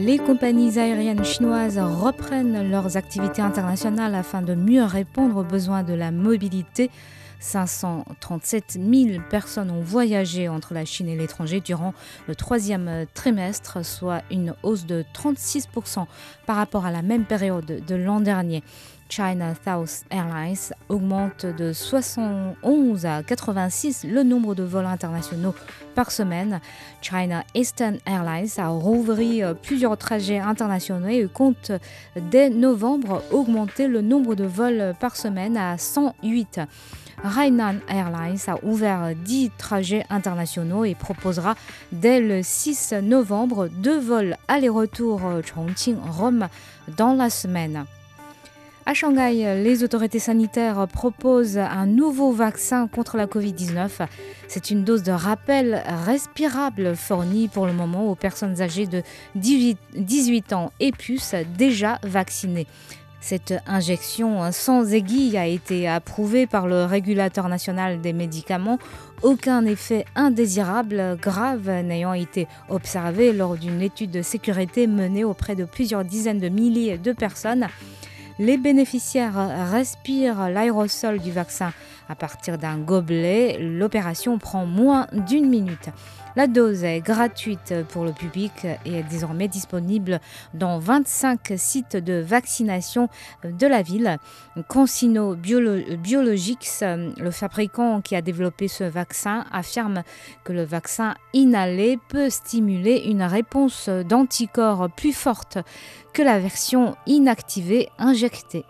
Les compagnies aériennes chinoises reprennent leurs activités internationales afin de mieux répondre aux besoins de la mobilité 537 000 personnes ont voyagé entre la Chine et l'étranger durant le troisième trimestre, soit une hausse de 36% par rapport à la même période de l'an dernier. China South Airlines augmente de 71 à 86 le nombre de vols internationaux par semaine. China Eastern Airlines a rouvert plusieurs trajets internationaux et compte dès novembre augmenter le nombre de vols par semaine à 108. Hainan Airlines a ouvert 10 trajets internationaux et proposera dès le 6 novembre deux vols aller-retour Chongqing-Rome dans la semaine. À Shanghai, les autorités sanitaires proposent un nouveau vaccin contre la Covid-19. C'est une dose de rappel respirable fournie pour le moment aux personnes âgées de 18 ans et plus déjà vaccinées. Cette injection sans aiguille a été approuvée par le régulateur national des médicaments. Aucun effet indésirable grave n'ayant été observé lors d'une étude de sécurité menée auprès de plusieurs dizaines de milliers de personnes. Les bénéficiaires respirent l'aérosol du vaccin à partir d'un gobelet. L'opération prend moins d'une minute. La dose est gratuite pour le public et est désormais disponible dans 25 sites de vaccination de la ville. Consino Biologics, le fabricant qui a développé ce vaccin, affirme que le vaccin inhalé peut stimuler une réponse d'anticorps plus forte que la version inactivée injectée.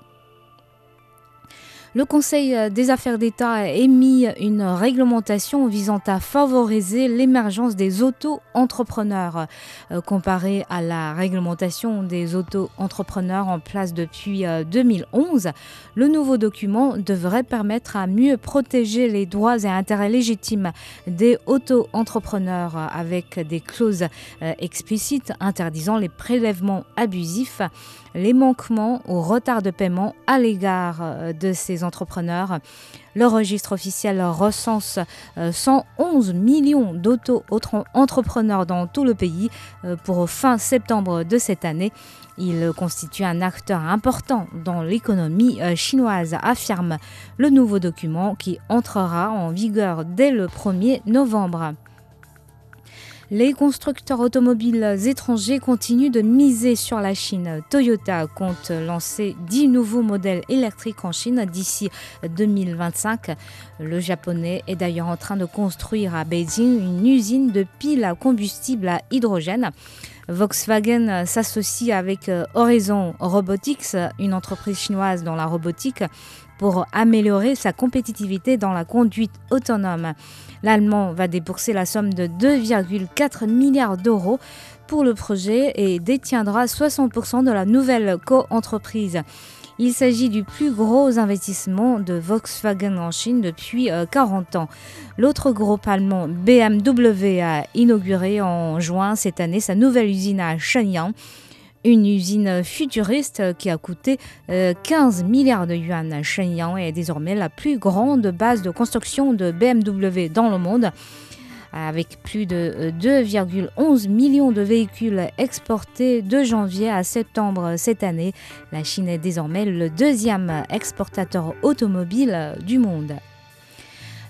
Le Conseil euh, des affaires d'État a émis une réglementation visant à favoriser l'émergence des auto-entrepreneurs. Euh, comparé à la réglementation des auto-entrepreneurs en place depuis 2011, euh, le nouveau document devrait permettre à mieux protéger les droits et intérêts légitimes des auto-entrepreneurs avec des clauses explicites interdisant les prélèvements abusifs les manquements au retard de paiement à l'égard de ces entrepreneurs. Le registre officiel recense 111 euh, millions d'auto-entrepreneurs dans tout le pays euh, pour fin septembre de cette année. Il constitue un acteur important dans l'économie chinoise, affirme le nouveau document qui entrera en vigueur dès le 1er novembre. Les constructeurs automobiles étrangers continuent de miser sur la Chine. Toyota compte lancer 10 nouveaux modèles électriques en Chine d'ici 2025. Le japonais est d'ailleurs en train de construire à Beijing une usine de piles à combustible à hydrogène. Volkswagen s'associe avec Horizon Robotics, une entreprise chinoise dans la robotique, pour améliorer sa compétitivité dans la conduite autonome. L'Allemand va débourser la somme de 2,4 milliards d'euros pour le projet et détiendra 60% de la nouvelle co-entreprise. Il s'agit du plus gros investissement de Volkswagen en Chine depuis 40 euh, ans. L'autre groupe allemand BMW a inauguré en juin cette année sa nouvelle usine à Shenyang une usine futuriste qui a coûté 15 euh, milliards de yuan. Shenyang est désormais la plus grande base de construction de BMW dans le monde. Avec plus de 2,11 euh, millions de véhicules exportés de janvier à septembre cette année, la Chine est désormais le deuxième exportateur automobile du monde.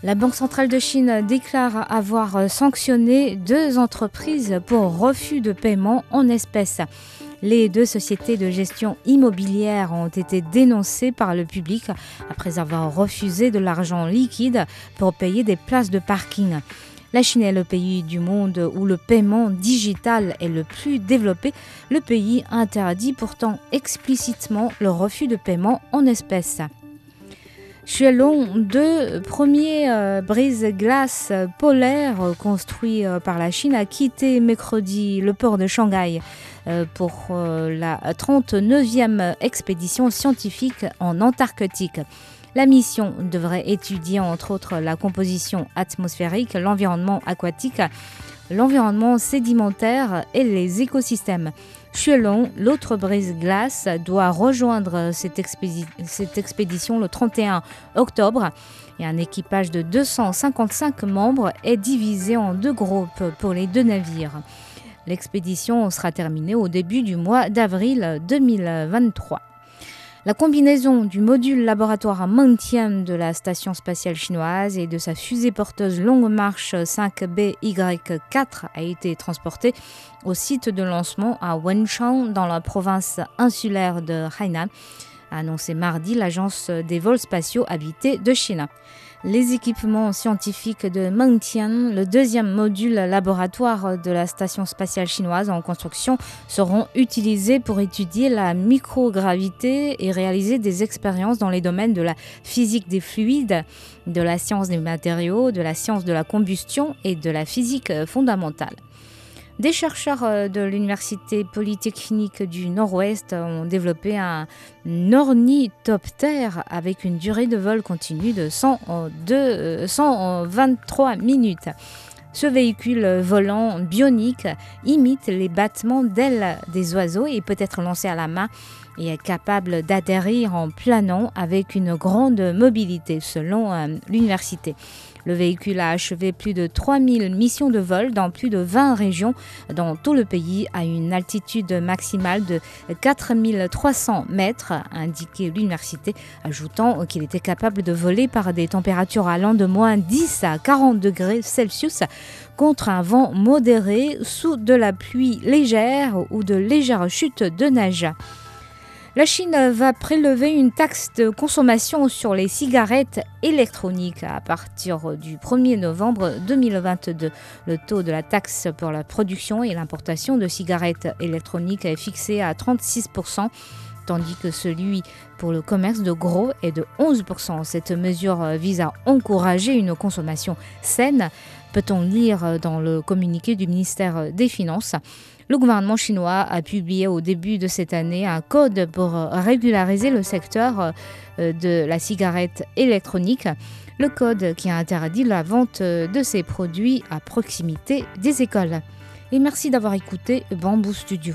La Banque centrale de Chine déclare avoir sanctionné deux entreprises pour refus de paiement en espèces. Les deux sociétés de gestion immobilière ont été dénoncées par le public après avoir refusé de l'argent liquide pour payer des places de parking. La Chine est le pays du monde où le paiement digital est le plus développé. Le pays interdit pourtant explicitement le refus de paiement en espèces. Xuelong, deux premiers euh, brise-glaces polaires construits euh, par la Chine, a quitté mercredi le port de Shanghai. Euh, pour euh, la 39e expédition scientifique en Antarctique. La mission devrait étudier entre autres la composition atmosphérique, l'environnement aquatique, l'environnement sédimentaire et les écosystèmes. Chuelon, l'autre brise-glace, doit rejoindre cette, cette, expédition le 31 octobre et un équipage de 255 membres est divisé en deux groupes pour les deux navires. L'expédition sera terminée au début du mois d'avril 2023. La combinaison du module laboratoire à maintien de la station spatiale chinoise et de sa fusée porteuse Longue Marche 5BY4 a été transportée au site de lancement à Wenchang dans la province insulaire de Hainan, a annoncé mardi l'agence des vols spatiaux habités de Chine les équipements scientifiques de Mengtian, le deuxième module laboratoire de la station spatiale chinoise en construction, seront utilisés pour étudier la microgravité et réaliser des expériences dans les domaines de la physique des fluides, de la science des matériaux, de la science de la combustion et de la physique fondamentale. Des chercheurs euh, de l'Université polytechnique du Nord-Ouest ont développé un ornithoptère avec une durée de vol continue de 123 euh, minutes. Ce véhicule volant bionique imite les battements d'ailes des oiseaux et peut être lancé à la main et est capable d'atterrir en planant avec une grande mobilité selon euh, l'université. Le véhicule a achevé plus de 3000 missions de vol dans plus de 20 régions dans tout le pays à une altitude maximale de 4300 mètres, a indiqué l'université, ajoutant qu'il était capable de voler par des températures allant de moins 10 à 40 degrés Celsius contre un vent modéré sous de la pluie légère ou de légères chutes de neige. La Chine va prélever une taxe de consommation sur les cigarettes électroniques à partir du 1er novembre 2022. Le taux de la taxe pour la production et l'importation de cigarettes électroniques est fixé à 36% tandis que celui pour le commerce de gros est de 11%. Cette mesure vise à encourager une consommation saine, peut-on lire dans le communiqué du ministère des Finances? Le gouvernement chinois a publié au début de cette année un code pour régulariser le secteur euh, de la cigarette électronique. Le code qui a interdit la vente de ces produits à proximité des écoles. Et merci d'avoir écouté Bamboo Studio.